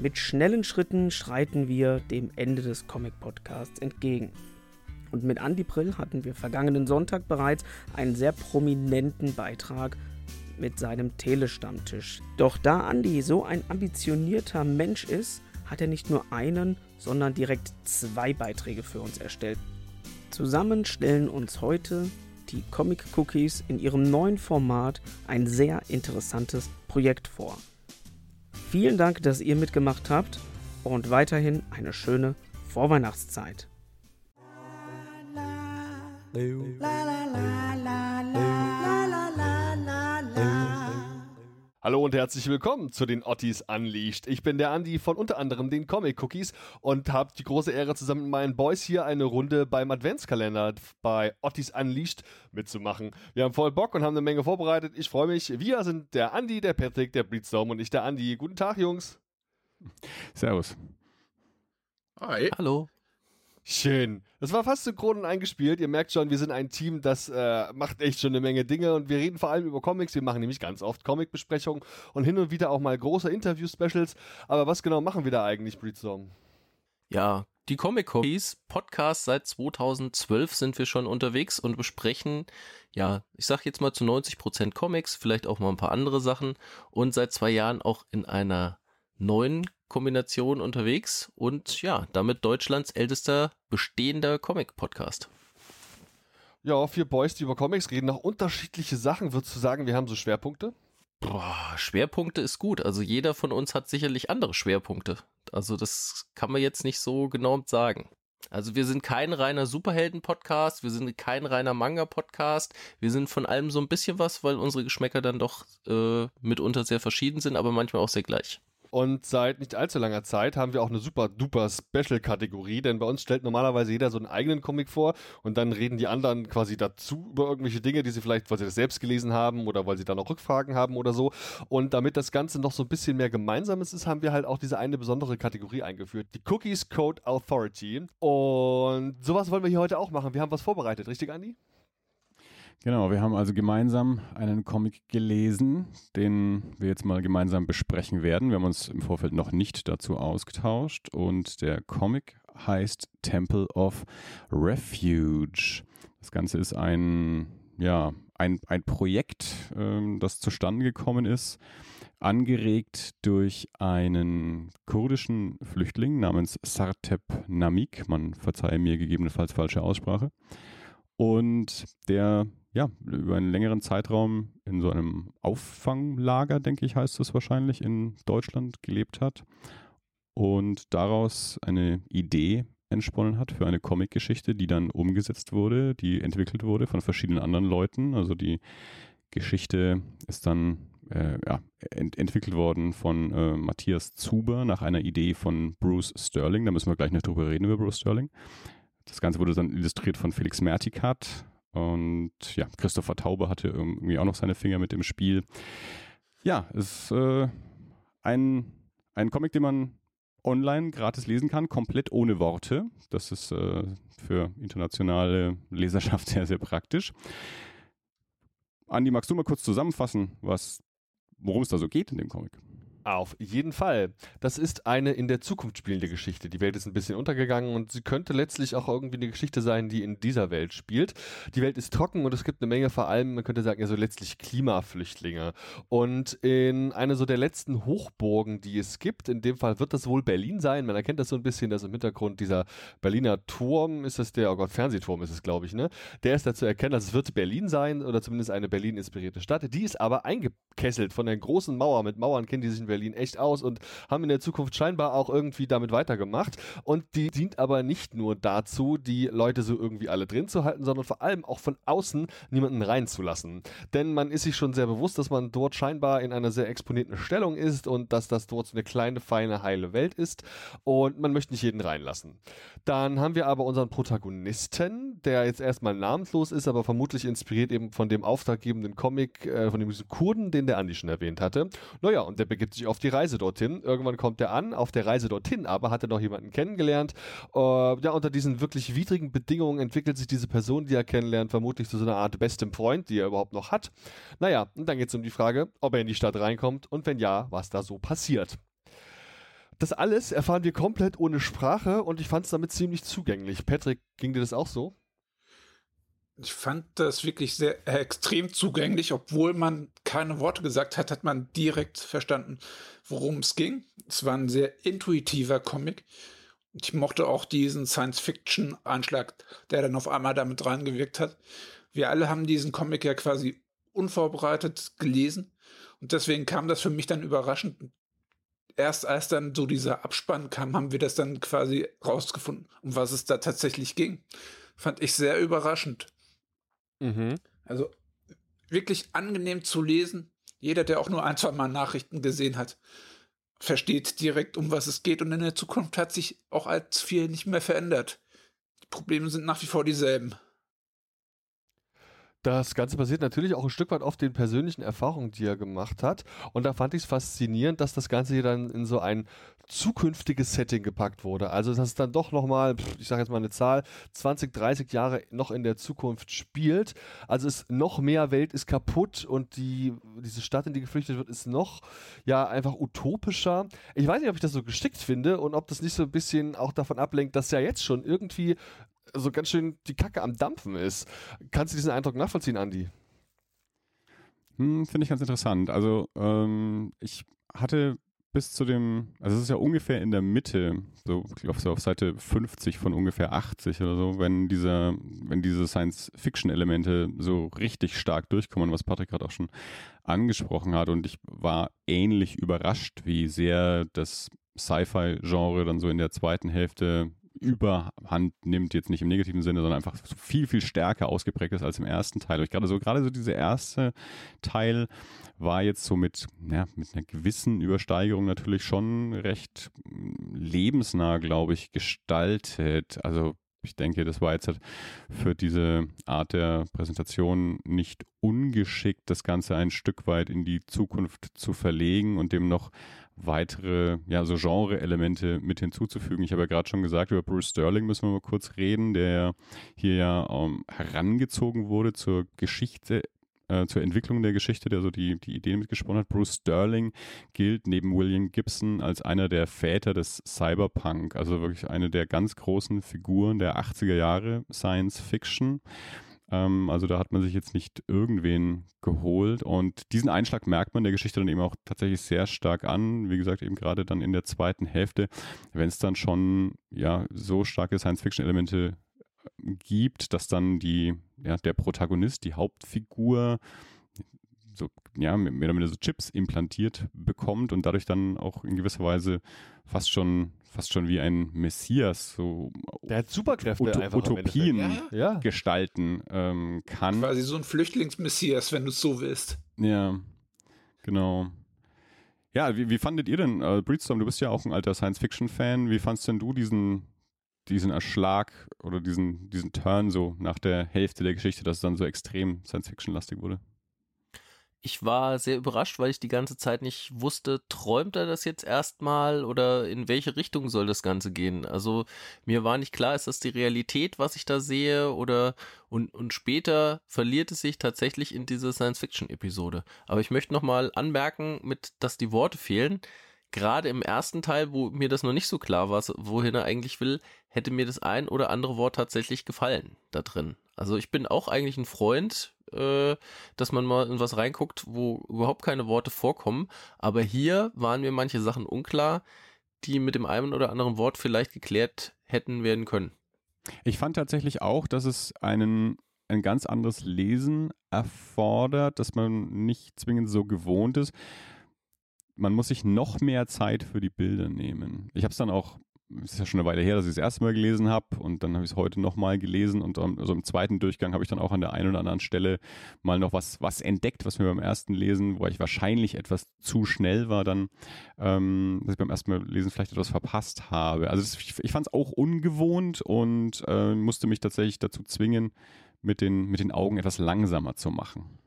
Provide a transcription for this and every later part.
Mit schnellen Schritten schreiten wir dem Ende des Comic-Podcasts entgegen. Und mit Andy Brill hatten wir vergangenen Sonntag bereits einen sehr prominenten Beitrag mit seinem Telestammtisch. Doch da Andy so ein ambitionierter Mensch ist, hat er nicht nur einen, sondern direkt zwei Beiträge für uns erstellt. Zusammen stellen uns heute die Comic Cookies in ihrem neuen Format ein sehr interessantes Projekt vor. Vielen Dank, dass ihr mitgemacht habt und weiterhin eine schöne Vorweihnachtszeit. Hallo und herzlich willkommen zu den Ottis Unleashed. Ich bin der Andi von unter anderem den Comic Cookies und habe die große Ehre, zusammen mit meinen Boys hier eine Runde beim Adventskalender bei Ottis Unleashed mitzumachen. Wir haben voll Bock und haben eine Menge vorbereitet. Ich freue mich. Wir sind der Andi, der Patrick, der Breedstorm und ich der Andi. Guten Tag, Jungs. Servus. Hi. Hallo. Schön. Das war fast synchron und eingespielt. Ihr merkt schon, wir sind ein Team, das äh, macht echt schon eine Menge Dinge und wir reden vor allem über Comics. Wir machen nämlich ganz oft Comic-Besprechungen und hin und wieder auch mal große Interview-Specials. Aber was genau machen wir da eigentlich, Breedstorm? Ja, die Comic Cookies Podcast seit 2012 sind wir schon unterwegs und besprechen, ja, ich sag jetzt mal zu 90% Comics, vielleicht auch mal ein paar andere Sachen und seit zwei Jahren auch in einer neuen Kombination unterwegs und ja, damit Deutschlands ältester bestehender Comic-Podcast. Ja, vier Boys, die über Comics reden, noch unterschiedliche Sachen. Würdest du sagen, wir haben so Schwerpunkte? Boah, Schwerpunkte ist gut. Also jeder von uns hat sicherlich andere Schwerpunkte. Also das kann man jetzt nicht so genau sagen. Also wir sind kein reiner Superhelden-Podcast, wir sind kein reiner Manga-Podcast, wir sind von allem so ein bisschen was, weil unsere Geschmäcker dann doch äh, mitunter sehr verschieden sind, aber manchmal auch sehr gleich. Und seit nicht allzu langer Zeit haben wir auch eine super duper Special-Kategorie, denn bei uns stellt normalerweise jeder so einen eigenen Comic vor und dann reden die anderen quasi dazu über irgendwelche Dinge, die sie vielleicht, weil sie das selbst gelesen haben oder weil sie da noch Rückfragen haben oder so. Und damit das Ganze noch so ein bisschen mehr Gemeinsames ist, haben wir halt auch diese eine besondere Kategorie eingeführt, die Cookies Code Authority. Und sowas wollen wir hier heute auch machen. Wir haben was vorbereitet, richtig, Andi? Genau, wir haben also gemeinsam einen Comic gelesen, den wir jetzt mal gemeinsam besprechen werden. Wir haben uns im Vorfeld noch nicht dazu ausgetauscht und der Comic heißt Temple of Refuge. Das Ganze ist ein, ja, ein, ein Projekt, ähm, das zustande gekommen ist, angeregt durch einen kurdischen Flüchtling namens Sartep Namik. Man verzeihe mir gegebenenfalls falsche Aussprache. Und der ja, über einen längeren Zeitraum in so einem Auffanglager, denke ich, heißt es wahrscheinlich, in Deutschland gelebt hat und daraus eine Idee entsponnen hat für eine Comicgeschichte, die dann umgesetzt wurde, die entwickelt wurde von verschiedenen anderen Leuten. Also die Geschichte ist dann äh, ja, ent entwickelt worden von äh, Matthias Zuber nach einer Idee von Bruce Sterling. Da müssen wir gleich noch drüber reden über Bruce Sterling. Das Ganze wurde dann illustriert von Felix Mertikat, und ja, Christopher Taube hatte irgendwie auch noch seine Finger mit im Spiel. Ja, es ist äh, ein, ein Comic, den man online gratis lesen kann, komplett ohne Worte. Das ist äh, für internationale Leserschaft sehr, sehr praktisch. Andi, magst du mal kurz zusammenfassen, worum es da so geht in dem Comic? Auf jeden Fall. Das ist eine in der Zukunft spielende Geschichte. Die Welt ist ein bisschen untergegangen und sie könnte letztlich auch irgendwie eine Geschichte sein, die in dieser Welt spielt. Die Welt ist trocken und es gibt eine Menge, vor allem, man könnte sagen, ja so letztlich Klimaflüchtlinge. Und in einer so der letzten Hochburgen, die es gibt, in dem Fall wird das wohl Berlin sein. Man erkennt das so ein bisschen, dass im Hintergrund dieser Berliner Turm, ist das der, oh Gott, Fernsehturm ist es, glaube ich, ne? Der ist da zu erkennen, dass es wird Berlin sein oder zumindest eine Berlin-inspirierte Stadt. Die ist aber eingekesselt von der großen Mauer. Mit Mauern kennen die sich in Berlin Berlin echt aus und haben in der Zukunft scheinbar auch irgendwie damit weitergemacht. Und die dient aber nicht nur dazu, die Leute so irgendwie alle drin zu halten, sondern vor allem auch von außen niemanden reinzulassen. Denn man ist sich schon sehr bewusst, dass man dort scheinbar in einer sehr exponierten Stellung ist und dass das dort so eine kleine, feine, heile Welt ist. Und man möchte nicht jeden reinlassen. Dann haben wir aber unseren Protagonisten, der jetzt erstmal namenslos ist, aber vermutlich inspiriert eben von dem auftraggebenden Comic, äh, von dem Kurden, den der Andi schon erwähnt hatte. Naja, und der begibt sich auf die Reise dorthin. Irgendwann kommt er an. Auf der Reise dorthin aber hat er noch jemanden kennengelernt. Äh, ja, unter diesen wirklich widrigen Bedingungen entwickelt sich diese Person, die er kennenlernt, vermutlich zu so einer Art bestem Freund, die er überhaupt noch hat. Naja, und dann geht es um die Frage, ob er in die Stadt reinkommt und wenn ja, was da so passiert. das alles erfahren wir komplett ohne Sprache und ich fand es damit ziemlich zugänglich. Patrick, ging dir das auch so? Ich fand das wirklich sehr äh, extrem zugänglich, obwohl man keine Worte gesagt hat, hat man direkt verstanden, worum es ging. Es war ein sehr intuitiver Comic. Ich mochte auch diesen Science-Fiction-Einschlag, der dann auf einmal damit reingewirkt hat. Wir alle haben diesen Comic ja quasi unvorbereitet gelesen und deswegen kam das für mich dann überraschend. Erst als dann so dieser Abspann kam, haben wir das dann quasi rausgefunden, um was es da tatsächlich ging. Fand ich sehr überraschend. Mhm. Also wirklich angenehm zu lesen. Jeder, der auch nur ein, zwei Mal Nachrichten gesehen hat, versteht direkt, um was es geht. Und in der Zukunft hat sich auch als viel nicht mehr verändert. Die Probleme sind nach wie vor dieselben. Das Ganze basiert natürlich auch ein Stück weit auf den persönlichen Erfahrungen, die er gemacht hat. Und da fand ich es faszinierend, dass das Ganze hier dann in so ein zukünftiges Setting gepackt wurde. Also, dass es dann doch nochmal, ich sage jetzt mal eine Zahl, 20, 30 Jahre noch in der Zukunft spielt. Also, es noch mehr Welt ist kaputt und die, diese Stadt, in die geflüchtet wird, ist noch, ja, einfach utopischer. Ich weiß nicht, ob ich das so geschickt finde und ob das nicht so ein bisschen auch davon ablenkt, dass ja jetzt schon irgendwie so ganz schön die Kacke am Dampfen ist. Kannst du diesen Eindruck nachvollziehen, Andi? Hm, Finde ich ganz interessant. Also ähm, ich hatte bis zu dem, also es ist ja ungefähr in der Mitte, so, ich glaube so auf Seite 50 von ungefähr 80 oder so, wenn dieser, wenn diese Science-Fiction-Elemente so richtig stark durchkommen, was Patrick gerade auch schon angesprochen hat. Und ich war ähnlich überrascht, wie sehr das Sci-Fi-Genre dann so in der zweiten Hälfte Überhand nimmt, jetzt nicht im negativen Sinne, sondern einfach viel, viel stärker ausgeprägt ist als im ersten Teil. Und gerade so, gerade so dieser erste Teil war jetzt so mit, ja, mit einer gewissen Übersteigerung natürlich schon recht lebensnah, glaube ich, gestaltet. Also ich denke, das war jetzt halt für diese Art der Präsentation nicht ungeschickt, das Ganze ein Stück weit in die Zukunft zu verlegen und dem noch weitere, ja, so Genre-Elemente mit hinzuzufügen. Ich habe ja gerade schon gesagt, über Bruce Sterling müssen wir mal kurz reden, der hier ja um, ähm, herangezogen wurde zur Geschichte äh, zur Entwicklung der Geschichte, der so die, die Ideen mitgesponnen hat. Bruce Sterling gilt neben William Gibson als einer der Väter des Cyberpunk, also wirklich eine der ganz großen Figuren der 80er Jahre Science Fiction. Ähm, also da hat man sich jetzt nicht irgendwen geholt und diesen Einschlag merkt man der Geschichte dann eben auch tatsächlich sehr stark an. Wie gesagt, eben gerade dann in der zweiten Hälfte, wenn es dann schon ja so starke Science-Fiction-Elemente gibt, dass dann die, ja, der Protagonist, die Hauptfigur, so, ja, mehr oder weniger so Chips implantiert bekommt und dadurch dann auch in gewisser Weise fast schon, fast schon wie ein Messias so Der hat Superkräfte Ut Utopien ja, ja. gestalten ähm, kann. Quasi so ein Flüchtlingsmessias, wenn du es so willst. Ja, genau. Ja, wie, wie fandet ihr denn, äh, Breedstorm, du bist ja auch ein alter Science-Fiction-Fan, wie fandst denn du diesen, diesen Erschlag oder diesen, diesen Turn so nach der Hälfte der Geschichte, dass es dann so extrem Science-Fiction-lastig wurde? Ich war sehr überrascht, weil ich die ganze Zeit nicht wusste, träumt er das jetzt erstmal oder in welche Richtung soll das Ganze gehen? Also mir war nicht klar, ist das die Realität, was ich da sehe oder und, und später verliert es sich tatsächlich in diese Science-Fiction-Episode. Aber ich möchte nochmal anmerken, mit, dass die Worte fehlen gerade im ersten Teil, wo mir das noch nicht so klar war, wohin er eigentlich will, hätte mir das ein oder andere Wort tatsächlich gefallen da drin. Also ich bin auch eigentlich ein Freund, äh, dass man mal in was reinguckt, wo überhaupt keine Worte vorkommen. Aber hier waren mir manche Sachen unklar, die mit dem einen oder anderen Wort vielleicht geklärt hätten werden können. Ich fand tatsächlich auch, dass es einen ein ganz anderes Lesen erfordert, dass man nicht zwingend so gewohnt ist man muss sich noch mehr Zeit für die Bilder nehmen. Ich habe es dann auch, es ist ja schon eine Weile her, dass ich das erste Mal gelesen habe und dann habe ich es heute nochmal gelesen und also im zweiten Durchgang habe ich dann auch an der einen oder anderen Stelle mal noch was, was entdeckt, was mir beim ersten Lesen, wo ich wahrscheinlich etwas zu schnell war, dann, ähm, dass ich beim ersten Mal lesen vielleicht etwas verpasst habe. Also das, ich, ich fand es auch ungewohnt und äh, musste mich tatsächlich dazu zwingen, mit den, mit den Augen etwas langsamer zu machen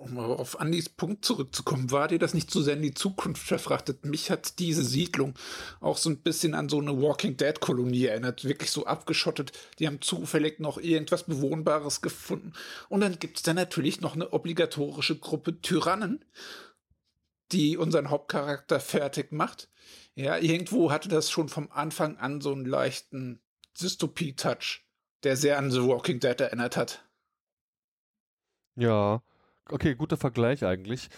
um auf Andys Punkt zurückzukommen, war dir das nicht zu sehr in die Zukunft verfrachtet? Mich hat diese Siedlung auch so ein bisschen an so eine Walking Dead Kolonie erinnert, wirklich so abgeschottet. Die haben zufällig noch irgendwas Bewohnbares gefunden. Und dann gibt's da natürlich noch eine obligatorische Gruppe Tyrannen. die unseren Hauptcharakter fertig macht. Ja, irgendwo hatte das schon vom Anfang an so einen leichten Dystopie-Touch, der sehr an The Walking Dead erinnert hat. Ja, okay, guter Vergleich eigentlich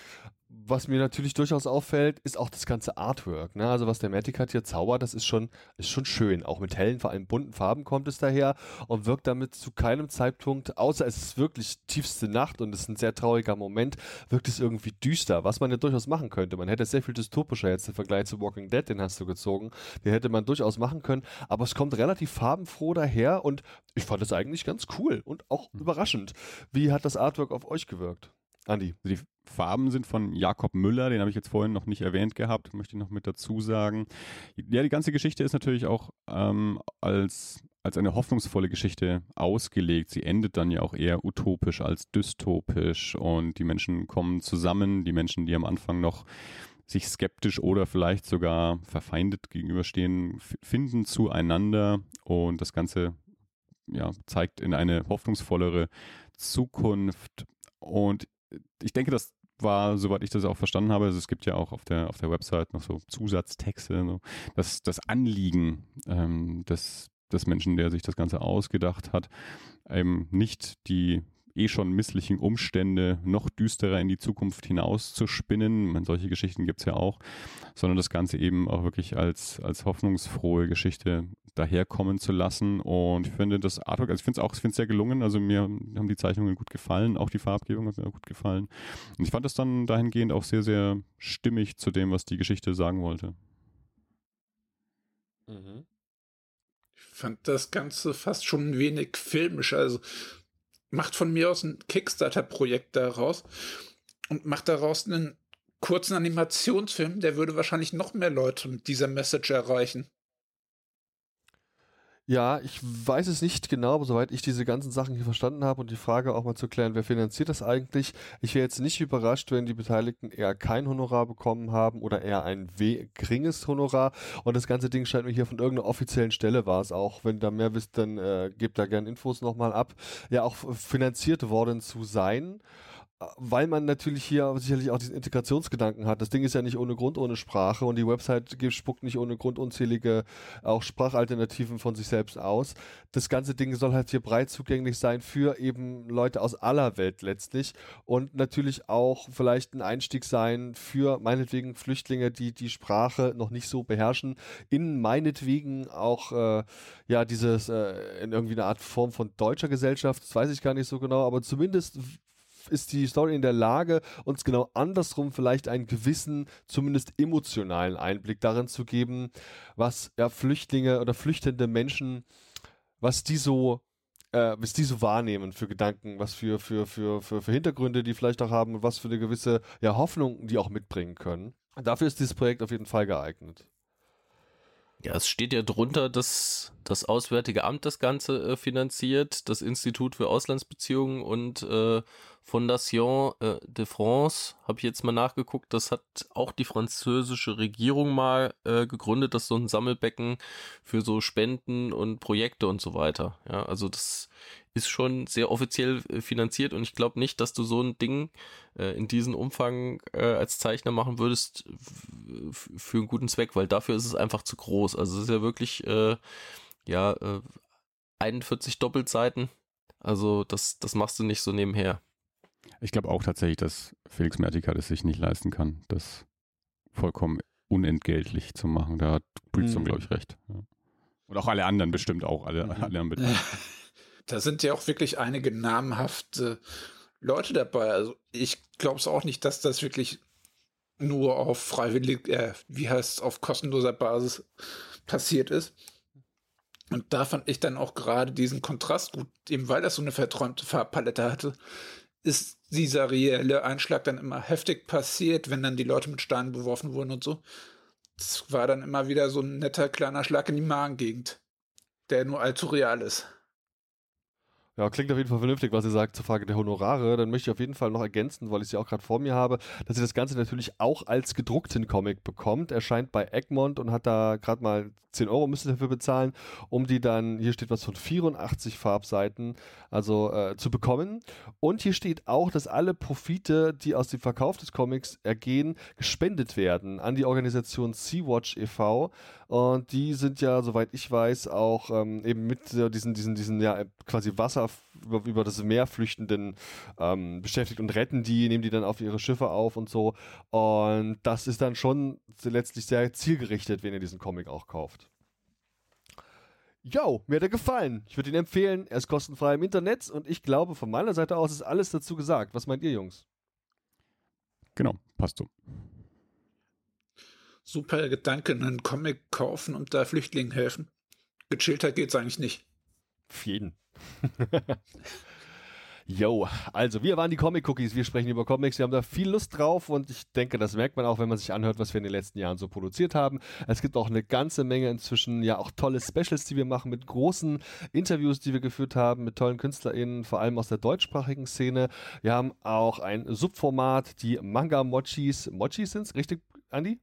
was mir natürlich durchaus auffällt, ist auch das ganze Artwork. Ne? Also was der Matic hat hier zaubert, das ist schon, ist schon schön. Auch mit hellen, vor allem bunten Farben kommt es daher und wirkt damit zu keinem Zeitpunkt, außer es ist wirklich tiefste Nacht und es ist ein sehr trauriger Moment, wirkt es irgendwie düster, was man ja durchaus machen könnte. Man hätte sehr viel dystopischer jetzt im Vergleich zu Walking Dead, den hast du gezogen. Den hätte man durchaus machen können, aber es kommt relativ farbenfroh daher und ich fand es eigentlich ganz cool und auch mhm. überraschend. Wie hat das Artwork auf euch gewirkt? Andi. Die Farben sind von Jakob Müller, den habe ich jetzt vorhin noch nicht erwähnt gehabt, möchte ich noch mit dazu sagen. Ja, die ganze Geschichte ist natürlich auch ähm, als, als eine hoffnungsvolle Geschichte ausgelegt. Sie endet dann ja auch eher utopisch als dystopisch und die Menschen kommen zusammen, die Menschen, die am Anfang noch sich skeptisch oder vielleicht sogar verfeindet gegenüberstehen, finden zueinander und das Ganze ja, zeigt in eine hoffnungsvollere Zukunft. Und ich denke, das war, soweit ich das auch verstanden habe, also es gibt ja auch auf der, auf der Website noch so Zusatztexte, so, dass das Anliegen ähm, des, des Menschen, der sich das Ganze ausgedacht hat, eben nicht die eh schon misslichen Umstände noch düsterer in die Zukunft hinaus zu spinnen. Man, solche Geschichten gibt es ja auch, sondern das Ganze eben auch wirklich als, als hoffnungsfrohe Geschichte daherkommen zu lassen. Und ich finde das Artwork, also ich finde es auch, ich finde es sehr gelungen. Also mir haben die Zeichnungen gut gefallen, auch die Farbgebung hat mir gut gefallen. Und ich fand das dann dahingehend auch sehr, sehr stimmig zu dem, was die Geschichte sagen wollte. Mhm. Ich fand das Ganze fast schon ein wenig filmisch. Also macht von mir aus ein Kickstarter-Projekt daraus und macht daraus einen kurzen Animationsfilm, der würde wahrscheinlich noch mehr Leute mit dieser Message erreichen. Ja, ich weiß es nicht genau, aber soweit ich diese ganzen Sachen hier verstanden habe und die Frage auch mal zu klären, wer finanziert das eigentlich? Ich wäre jetzt nicht überrascht, wenn die Beteiligten eher kein Honorar bekommen haben oder eher ein geringes Honorar. Und das ganze Ding scheint mir hier von irgendeiner offiziellen Stelle war es auch. Wenn da mehr wisst, dann äh, gebt da gerne Infos nochmal ab. Ja, auch finanziert worden zu sein weil man natürlich hier sicherlich auch diesen Integrationsgedanken hat. Das Ding ist ja nicht ohne Grund ohne Sprache und die Website spuckt nicht ohne Grund unzählige auch Sprachalternativen von sich selbst aus. Das ganze Ding soll halt hier breit zugänglich sein für eben Leute aus aller Welt letztlich und natürlich auch vielleicht ein Einstieg sein für meinetwegen Flüchtlinge, die die Sprache noch nicht so beherrschen, in meinetwegen auch äh, ja dieses äh, in irgendwie eine Art Form von deutscher Gesellschaft, das weiß ich gar nicht so genau, aber zumindest ist die Story in der Lage, uns genau andersrum vielleicht einen gewissen, zumindest emotionalen Einblick darin zu geben, was ja Flüchtlinge oder flüchtende Menschen, was die so äh, was die so wahrnehmen für Gedanken, was für, für, für, für, für Hintergründe die vielleicht auch haben und was für eine gewisse ja, Hoffnung die auch mitbringen können. Dafür ist dieses Projekt auf jeden Fall geeignet. Ja, es steht ja drunter, dass das Auswärtige Amt das Ganze äh, finanziert, das Institut für Auslandsbeziehungen und äh, Fondation äh, de France, habe ich jetzt mal nachgeguckt, das hat auch die französische Regierung mal äh, gegründet, das ist so ein Sammelbecken für so Spenden und Projekte und so weiter. Ja, also das ist schon sehr offiziell äh, finanziert und ich glaube nicht, dass du so ein Ding äh, in diesem Umfang äh, als Zeichner machen würdest für einen guten Zweck, weil dafür ist es einfach zu groß. Also es ist ja wirklich äh, ja 41 äh, Doppelseiten. Also das, das machst du nicht so nebenher. Ich glaube auch tatsächlich, dass Felix Mertika das sich nicht leisten kann, das vollkommen unentgeltlich zu machen. Da hat Breedstone, mhm. glaube ich, recht. Ja. Und auch alle anderen bestimmt auch, alle, mhm. alle anderen Da sind ja auch wirklich einige namhafte Leute dabei. Also ich glaube es auch nicht, dass das wirklich nur auf freiwillig, äh, wie heißt es, auf kostenloser Basis passiert ist. Und da fand ich dann auch gerade diesen Kontrast gut, eben weil das so eine verträumte Farbpalette hatte, ist dieser reelle Einschlag dann immer heftig passiert, wenn dann die Leute mit Steinen beworfen wurden und so. Das war dann immer wieder so ein netter kleiner Schlag in die Magengegend, der nur allzu real ist. Ja, klingt auf jeden Fall vernünftig, was ihr sagt zur Frage der Honorare. Dann möchte ich auf jeden Fall noch ergänzen, weil ich sie auch gerade vor mir habe, dass ihr das Ganze natürlich auch als gedruckten Comic bekommt. Erscheint bei Egmont und hat da gerade mal 10 Euro müsst dafür bezahlen, um die dann, hier steht was von 84 Farbseiten, also äh, zu bekommen. Und hier steht auch, dass alle Profite, die aus dem Verkauf des Comics ergehen, gespendet werden an die Organisation Sea-Watch e.V. Und die sind ja, soweit ich weiß, auch ähm, eben mit äh, diesen, diesen, diesen, ja, quasi Wasser über, über das Meer flüchtenden ähm, beschäftigt und retten die, nehmen die dann auf ihre Schiffe auf und so. Und das ist dann schon letztlich sehr zielgerichtet, wenn ihr diesen Comic auch kauft. Yo, mir hat er gefallen. Ich würde ihn empfehlen. Er ist kostenfrei im Internet und ich glaube, von meiner Seite aus ist alles dazu gesagt. Was meint ihr, Jungs? Genau, passt so. Super Gedanke, einen Comic kaufen und da Flüchtlingen helfen. Gechillter geht's eigentlich nicht. Auf jeden. Yo, also wir waren die Comic Cookies, wir sprechen über Comics, wir haben da viel Lust drauf und ich denke, das merkt man auch, wenn man sich anhört, was wir in den letzten Jahren so produziert haben. Es gibt auch eine ganze Menge inzwischen, ja auch tolle Specials, die wir machen mit großen Interviews, die wir geführt haben mit tollen KünstlerInnen, vor allem aus der deutschsprachigen Szene. Wir haben auch ein Subformat, die Manga Mochis. Mochis sind's, richtig, Andi?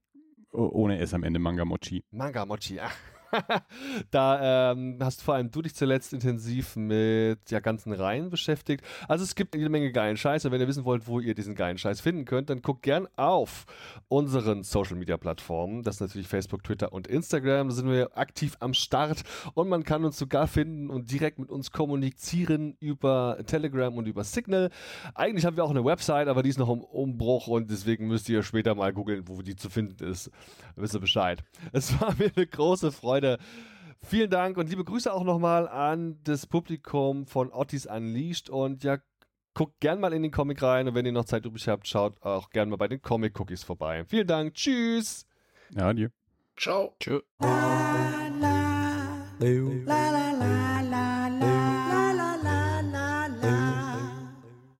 Ohne S am Ende Manga Mochi. Manga Mochi, ach. da ähm, hast vor allem du dich zuletzt intensiv mit ja, ganzen Reihen beschäftigt. Also es gibt jede Menge geilen Scheiß. Und wenn ihr wissen wollt, wo ihr diesen geilen Scheiß finden könnt, dann guckt gern auf unseren Social Media Plattformen. Das ist natürlich Facebook, Twitter und Instagram. Da sind wir aktiv am Start und man kann uns sogar finden und direkt mit uns kommunizieren über Telegram und über Signal. Eigentlich haben wir auch eine Website, aber die ist noch im Umbruch und deswegen müsst ihr später mal googeln, wo die zu finden ist. Dann wisst ihr Bescheid. Es war mir eine große Freude Freude. Vielen Dank und liebe Grüße auch nochmal an das Publikum von Ottis Unleashed und ja, guckt gern mal in den Comic rein und wenn ihr noch Zeit übrig habt, schaut auch gern mal bei den Comic Cookies vorbei. Vielen Dank, tschüss. Ja, adieu. Ciao. Tschö. La la la la la.